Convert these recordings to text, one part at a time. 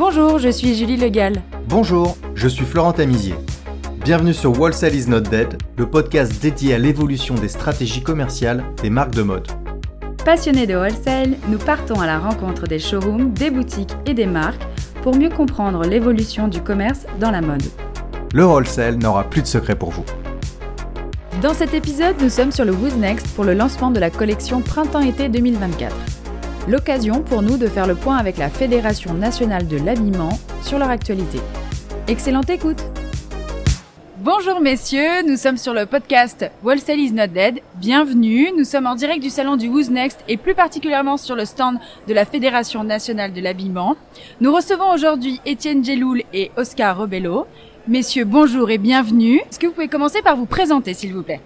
Bonjour, je suis Julie Legal. Bonjour, je suis Florent Tamizier. Bienvenue sur Wholesale is not dead, le podcast dédié à l'évolution des stratégies commerciales des marques de mode. Passionnés de wholesale, nous partons à la rencontre des showrooms, des boutiques et des marques pour mieux comprendre l'évolution du commerce dans la mode. Le wholesale n'aura plus de secret pour vous. Dans cet épisode, nous sommes sur le Who's Next pour le lancement de la collection Printemps-été 2024. L'occasion pour nous de faire le point avec la Fédération nationale de l'habillement sur leur actualité. Excellente écoute Bonjour messieurs, nous sommes sur le podcast Wholesale is not dead. Bienvenue, nous sommes en direct du salon du Who's Next et plus particulièrement sur le stand de la Fédération nationale de l'habillement. Nous recevons aujourd'hui Étienne Geloul et Oscar Robello. Messieurs, bonjour et bienvenue. Est-ce que vous pouvez commencer par vous présenter s'il vous plaît?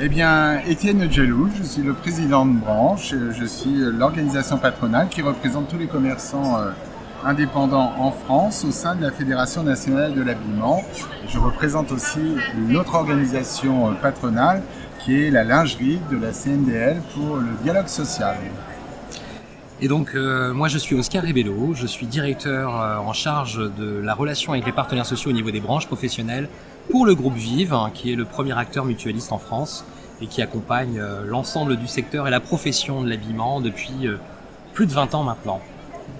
Eh bien, Étienne Geloul, je suis le président de branche, je suis l'organisation patronale qui représente tous les commerçants euh, indépendant en France au sein de la Fédération nationale de l'habillement. Je représente aussi une autre organisation euh, patronale qui est la lingerie de la CNDL pour le dialogue social. Et donc euh, moi je suis Oscar Rebello, je suis directeur en charge de la relation avec les partenaires sociaux au niveau des branches professionnelles pour le groupe Vive, hein, qui est le premier acteur mutualiste en France et qui accompagne l'ensemble du secteur et la profession de l'habillement depuis plus de 20 ans maintenant.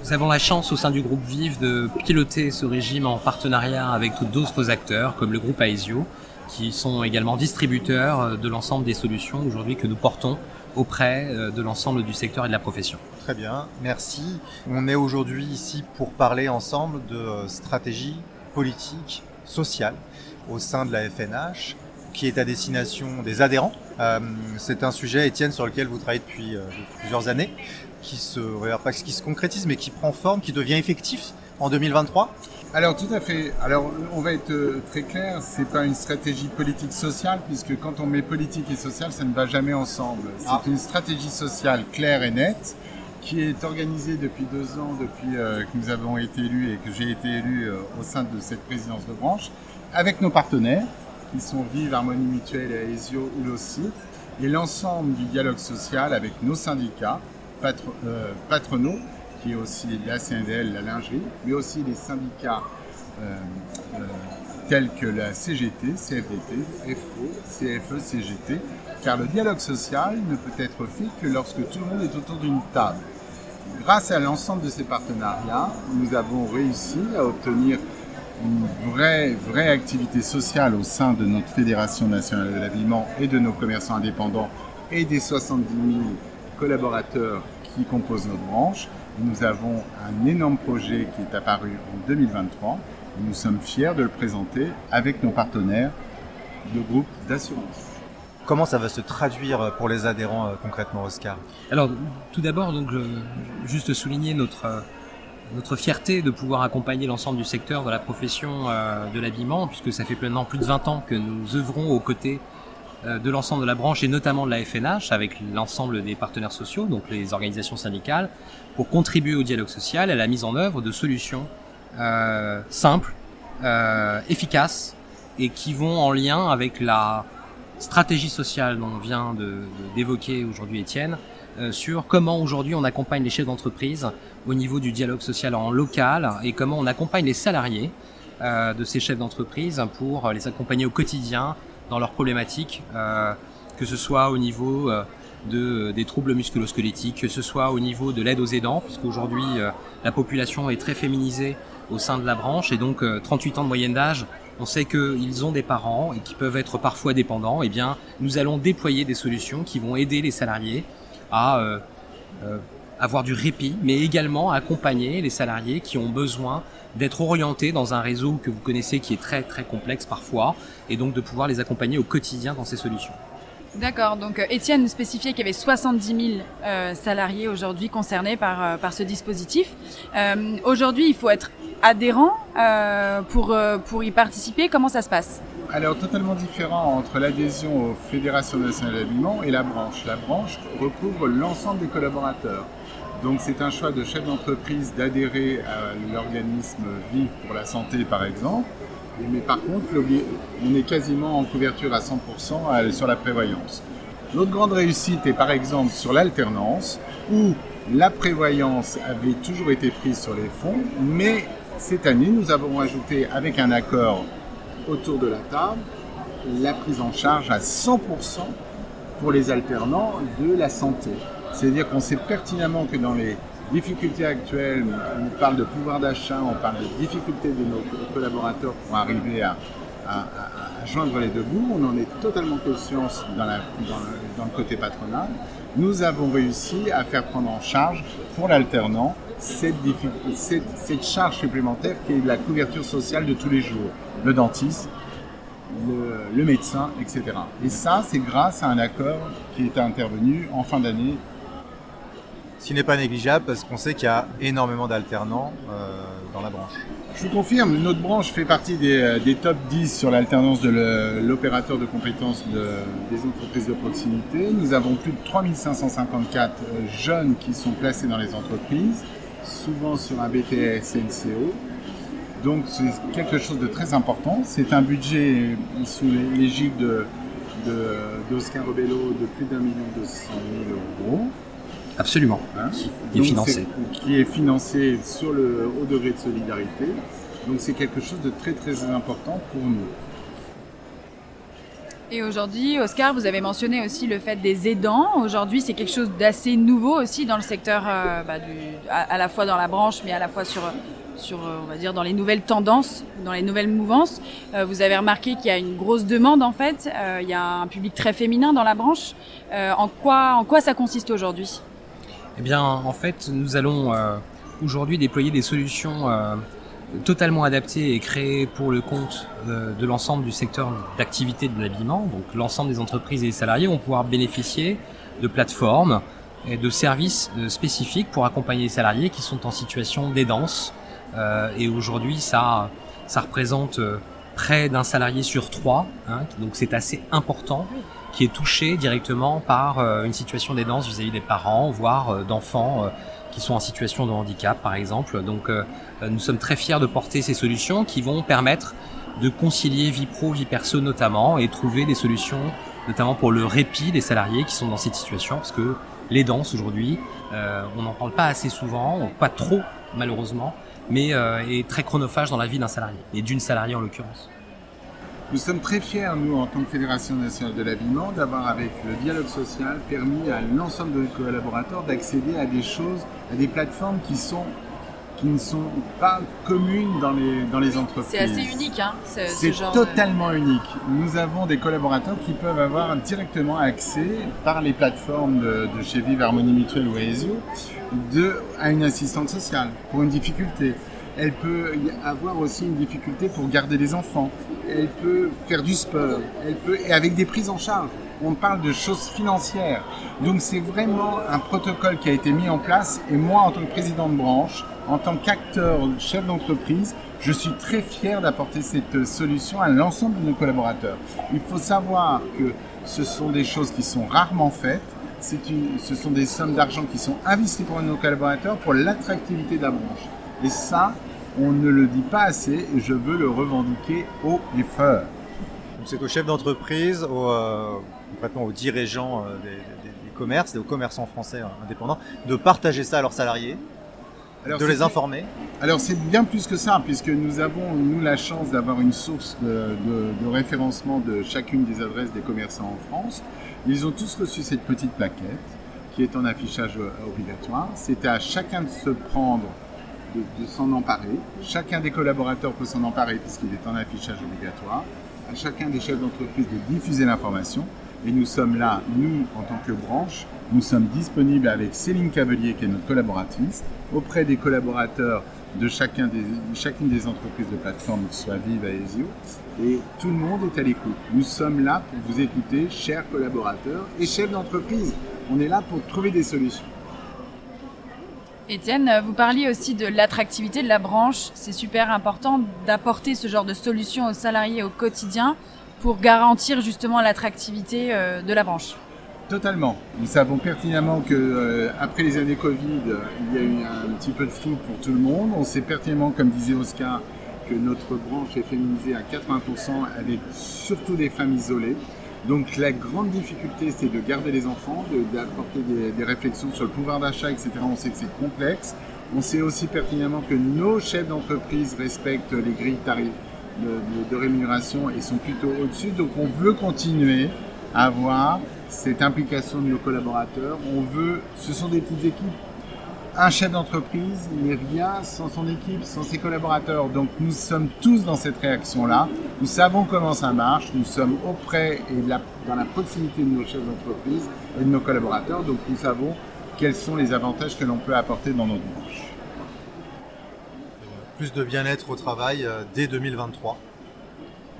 Nous avons la chance au sein du groupe Vive de piloter ce régime en partenariat avec d'autres acteurs comme le groupe Aesio, qui sont également distributeurs euh, de l'ensemble des solutions aujourd'hui que nous portons auprès euh, de l'ensemble du secteur et de la profession. Très bien, merci. On est aujourd'hui ici pour parler ensemble de euh, stratégie politique, sociale au sein de la FNH qui est à destination des adhérents. c'est un sujet, Étienne, sur lequel vous travaillez depuis plusieurs années qui se, pas qui se concrétise, mais qui prend forme, qui devient effectif en 2023 alors tout à fait. Alors on va être euh, très clair, c'est pas une stratégie politique sociale puisque quand on met politique et social, ça ne va jamais ensemble. C'est ah. une stratégie sociale claire et nette qui est organisée depuis deux ans, depuis euh, que nous avons été élus et que j'ai été élu euh, au sein de cette présidence de branche, avec nos partenaires qui sont Vive, Harmonie Mutuelle et Aesio ou et l'ensemble du dialogue social avec nos syndicats, euh, patronaux, qui est aussi la CNDL, la lingerie, mais aussi les syndicats euh, euh, tels que la CGT, CFDT, FO, CFE, CGT, car le dialogue social ne peut être fait que lorsque tout le monde est autour d'une table. Grâce à l'ensemble de ces partenariats, nous avons réussi à obtenir une vraie, vraie activité sociale au sein de notre Fédération nationale de l'habillement et de nos commerçants indépendants et des 70 000 collaborateurs qui composent notre branche. Nous avons un énorme projet qui est apparu en 2023 et nous sommes fiers de le présenter avec nos partenaires de groupe d'assurance. Comment ça va se traduire pour les adhérents euh, concrètement, Oscar? Alors, tout d'abord, donc, juste souligner notre euh, notre fierté de pouvoir accompagner l'ensemble du secteur de la profession euh, de l'habillement, puisque ça fait maintenant plus de 20 ans que nous œuvrons aux côtés euh, de l'ensemble de la branche et notamment de la FNH avec l'ensemble des partenaires sociaux, donc les organisations syndicales, pour contribuer au dialogue social et à la mise en œuvre de solutions euh, simples, efficaces et qui vont en lien avec la stratégie sociale dont vient d'évoquer aujourd'hui Étienne, sur comment aujourd'hui on accompagne les chefs d'entreprise au niveau du dialogue social en local et comment on accompagne les salariés euh, de ces chefs d'entreprise pour les accompagner au quotidien dans leurs problématiques, euh, que ce soit au niveau euh, de, des troubles musculosquelettiques, que ce soit au niveau de l'aide aux aidants, puisqu'aujourd'hui euh, la population est très féminisée au sein de la branche et donc 38 ans de moyenne d'âge, on sait qu'ils ont des parents et qui peuvent être parfois dépendants, et eh bien nous allons déployer des solutions qui vont aider les salariés à euh, avoir du répit, mais également accompagner les salariés qui ont besoin d'être orientés dans un réseau que vous connaissez qui est très très complexe parfois, et donc de pouvoir les accompagner au quotidien dans ces solutions. D'accord, donc euh, Étienne spécifiait qu'il y avait 70 000 euh, salariés aujourd'hui concernés par, euh, par ce dispositif. aujourd'hui, il faut être adhérent pour, pour y participer. Comment ça se passe? Alors, totalement différent entre l'adhésion aux fédérations nationales d'habillement et la branche. La branche recouvre l'ensemble des collaborateurs. Donc c'est un choix de chef d'entreprise d'adhérer à l'organisme Vive pour la santé par exemple. Mais par contre, on est quasiment en couverture à 100% sur la prévoyance. Notre grande réussite est par exemple sur l'alternance, où La prévoyance avait toujours été prise sur les fonds, mais cette année, nous avons ajouté avec un accord autour de la table la prise en charge à 100% pour les alternants de la santé. C'est-à-dire qu'on sait pertinemment que dans les difficultés actuelles, on parle de pouvoir d'achat, on parle de difficultés de nos collaborateurs pour arriver à, joindre les deux bouts. On en est totalement conscience dans, dans, le, côté patronal. Nous avons réussi à faire prendre en charge pour l'alternant cette, charge supplémentaire qui est la couverture sociale de tous les jours. Le dentiste, le, le médecin, etc. Et ça, c'est grâce à un accord qui est intervenu en fin d'année ce qui n'est pas négligeable parce qu'on sait qu'il y a énormément d'alternants euh, la branche. Je vous confirme, notre branche fait partie des, euh, top 10 sur l'alternance de l'opérateur de compétences des entreprises de proximité. Nous avons plus de 3554 euh, jeunes qui sont placés dans les entreprises, souvent sur un BTS NCO. Donc c'est quelque chose de très important. C'est un budget sous l'égide d'Oscar de, Robello de plus d'un million deux cent mille euros. Absolument. Hein qui est financé. qui est financé sur le haut degré de solidarité. Donc c'est quelque chose de très très important pour nous. Et aujourd'hui, Oscar, vous avez mentionné aussi le fait des aidants. Aujourd'hui, c'est quelque chose d'assez nouveau aussi dans le secteur, euh, bah, du, à, la fois dans la branche, mais à la fois sur, sur, euh, on va dire, dans les nouvelles tendances, dans les nouvelles mouvances. Euh, vous avez remarqué qu'il y a une grosse demande en fait. il y a un public très féminin dans la branche. en quoi, en quoi ça consiste aujourd'hui? Eh bien, en fait, nous allons euh, aujourd'hui déployer des solutions euh, totalement adaptées et créées pour le compte euh, de l'ensemble du secteur d'activité de l'habillement. Donc, l'ensemble des entreprises et des salariés vont pouvoir bénéficier de plateformes et de services spécifiques pour accompagner les salariés qui sont en situation d'aidance. et aujourd'hui, ça, ça représente près d'un salarié sur trois, hein, donc c'est assez important qui est touché directement par euh, une situation d'aidance vis-à-vis des parents, voire euh, d'enfants euh, qui sont en situation de handicap, par exemple. Donc, nous sommes très fiers de porter ces solutions qui vont permettre de concilier vie pro, vie perso notamment, et trouver des solutions, notamment pour le répit des salariés qui sont dans cette situation, parce que l'aidance aujourd'hui, on n'en parle pas assez souvent, pas trop malheureusement, mais est très chronophage dans la vie d'un salarié, et d'une salariée en l'occurrence. Nous sommes très fiers, nous, en tant que Fédération nationale de l'habillement, d'avoir, avec le dialogue social, permis à l'ensemble de nos collaborateurs d'accéder à des choses, à des plateformes qui sont qui ne sont pas communes dans les, dans les entreprises. C'est assez unique, hein, C'est totalement unique. Nous avons des collaborateurs qui peuvent avoir directement accès, par les plateformes de, chez Vive Harmonie Mutuelle ou Aesio, de, à une assistante sociale pour une difficulté elle peut avoir aussi une difficulté pour garder les enfants, elle peut faire du sport, elle peut, et avec des prises en charge. On parle de choses financières. Donc c'est vraiment un protocole qui a été mis en place et moi en tant que président de branche, en tant qu'acteur, chef d'entreprise, je suis très fier d'apporter cette solution à l'ensemble de nos collaborateurs. Il faut savoir que ce sont des choses qui sont rarement faites. Une, ce sont des sommes d'argent qui sont investies pour nos collaborateurs pour l'attractivité de la branche. Et ça, on ne le dit pas assez et je veux le revendiquer haut et fort. C'est aux chefs d'entreprise, aux, euh, aux dirigeants euh, des, commerces et aux commerçants français indépendants de partager ça à leurs salariés, de les informer. Alors c'est bien plus que ça, puisque nous avons, nous, la chance d'avoir une source de, de, référencement de chacune des adresses des commerçants en France. Ils ont tous reçu cette petite plaquette qui est en affichage euh, obligatoire. C'était à chacun de se prendre de, s'en emparer. Chacun des collaborateurs peut s'en emparer puisqu'il est en affichage obligatoire. À chacun des chefs d'entreprise de diffuser l'information. Et nous sommes là, nous, en tant que branche, nous sommes disponibles avec Céline Cavelier, qui est notre collaboratrice, auprès des collaborateurs de chacune des entreprises de plateforme, que ce soit Vive, Aesio. Et tout le monde est à l'écoute. Nous sommes là pour vous écouter, chers collaborateurs et chefs d'entreprise. On est là pour trouver des solutions. Étienne, vous parliez aussi de l'attractivité de la branche. C'est super important d'apporter ce genre de solution aux salariés au quotidien pour garantir justement l'attractivité euh, de la branche. Totalement. Nous savons pertinemment que euh, après les années Covid, il y a eu un petit peu de flou pour tout le monde. On sait pertinemment, comme disait Oscar, que notre branche est féminisée à 80% avec surtout des femmes isolées. Donc la grande difficulté, c'est de garder les enfants, d'apporter des, réflexions sur le pouvoir d'achat, etc. On sait que c'est complexe. On sait aussi pertinemment que nos chefs d'entreprise respectent les grilles tarifs de, de, de, rémunération et sont plutôt au-dessus. Donc on veut continuer à avoir cette implication de nos collaborateurs. On veut, ce sont des petites équipes un chef d'entreprise n'est rien sans son équipe, sans ses collaborateurs. Donc nous sommes tous dans cette réaction-là. Nous savons comment ça marche. Nous sommes auprès et dans la proximité de nos chefs d'entreprise et de nos collaborateurs. Donc nous savons quels sont les avantages que l'on peut apporter dans notre branche. Plus de bien-être au travail euh, dès 2023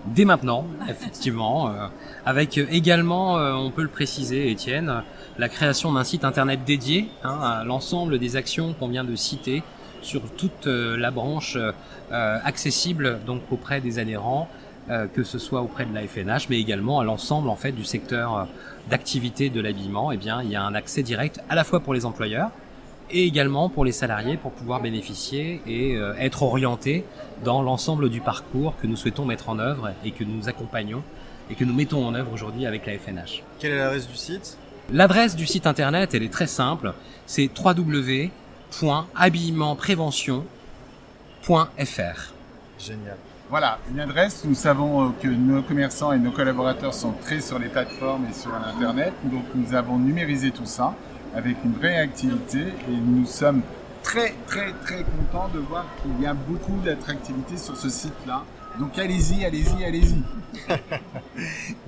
dès maintenant, effectivement, euh, avec également, euh, on peut le préciser, Étienne, la création d'un site internet dédié hein, à l'ensemble des actions qu'on vient de citer sur toute euh, la branche accessible donc auprès des adhérents, que ce soit auprès de la FNH, mais également à l'ensemble en fait du secteur d'activité de l'habillement. Eh bien, il y a un accès direct à la fois pour les employeurs, et également pour les salariés pour pouvoir bénéficier et euh, être orientés dans l'ensemble du parcours que nous souhaitons mettre en œuvre et que nous accompagnons et que nous mettons en œuvre aujourd'hui avec la FNH. Quelle est l'adresse du site? L'adresse du site internet, elle est très simple, c'est www.habillementprévention.fr. Génial. Voilà, une adresse. Nous savons euh, que nos commerçants et nos collaborateurs sont très sur les plateformes et sur Internet. Donc nous avons numérisé tout ça avec une vraie activité et nous sommes très très très contents de voir qu'il y a beaucoup d'attractivité sur ce site-là. Donc allez-y, allez-y, allez-y.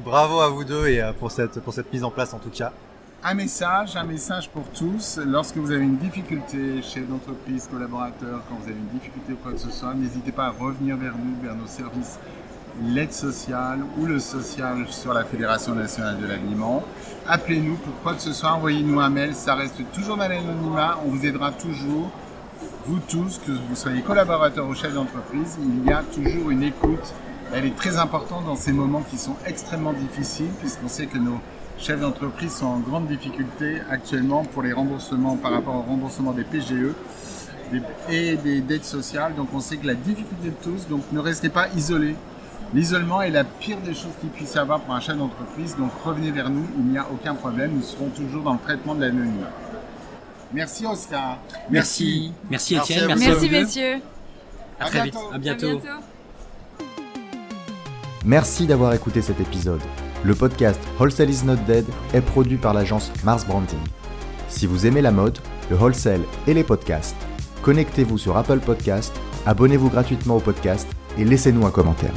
Bravo à vous deux et euh, pour cette, pour cette mise en place en tout cas. Un message, un message pour tous. Lorsque vous avez une difficulté, chef d'entreprise, collaborateur, quand vous avez une difficulté ou quoi que ce soit, n'hésitez pas à revenir vers nous, vers nos services l'aide sociale ou le social sur la Fédération nationale de l'habillement. Appelez-nous pour quoi que ce soit, envoyez-nous un mail, ça reste toujours dans l'anonymat, on vous aidera toujours. Vous tous, que vous soyez collaborateurs ou chefs d'entreprise, il y a toujours une écoute. Elle est très importante dans ces moments qui sont extrêmement difficiles, puisqu'on sait que nos chefs d'entreprise sont en grande difficulté actuellement pour les remboursements par rapport au remboursement des PGE et des dettes sociales. Donc on sait que la difficulté de tous, donc ne restez pas isolés. L'isolement est la pire des choses qu'il puisse y avoir pour un chef d'entreprise, donc revenez vers nous, il n'y a aucun problème, nous serons toujours dans le traitement de l'anonymat. Merci Oscar. Merci. Merci Étienne. Merci, merci messieurs. À, très vite. À bientôt. À bientôt. Merci d'avoir écouté cet épisode. Le podcast Wholesale is not dead est produit par l'agence Mars Branding. Si vous aimez la mode, le wholesale et les podcasts, connectez-vous sur Apple Podcast, abonnez-vous gratuitement au podcast et laissez-nous un commentaire.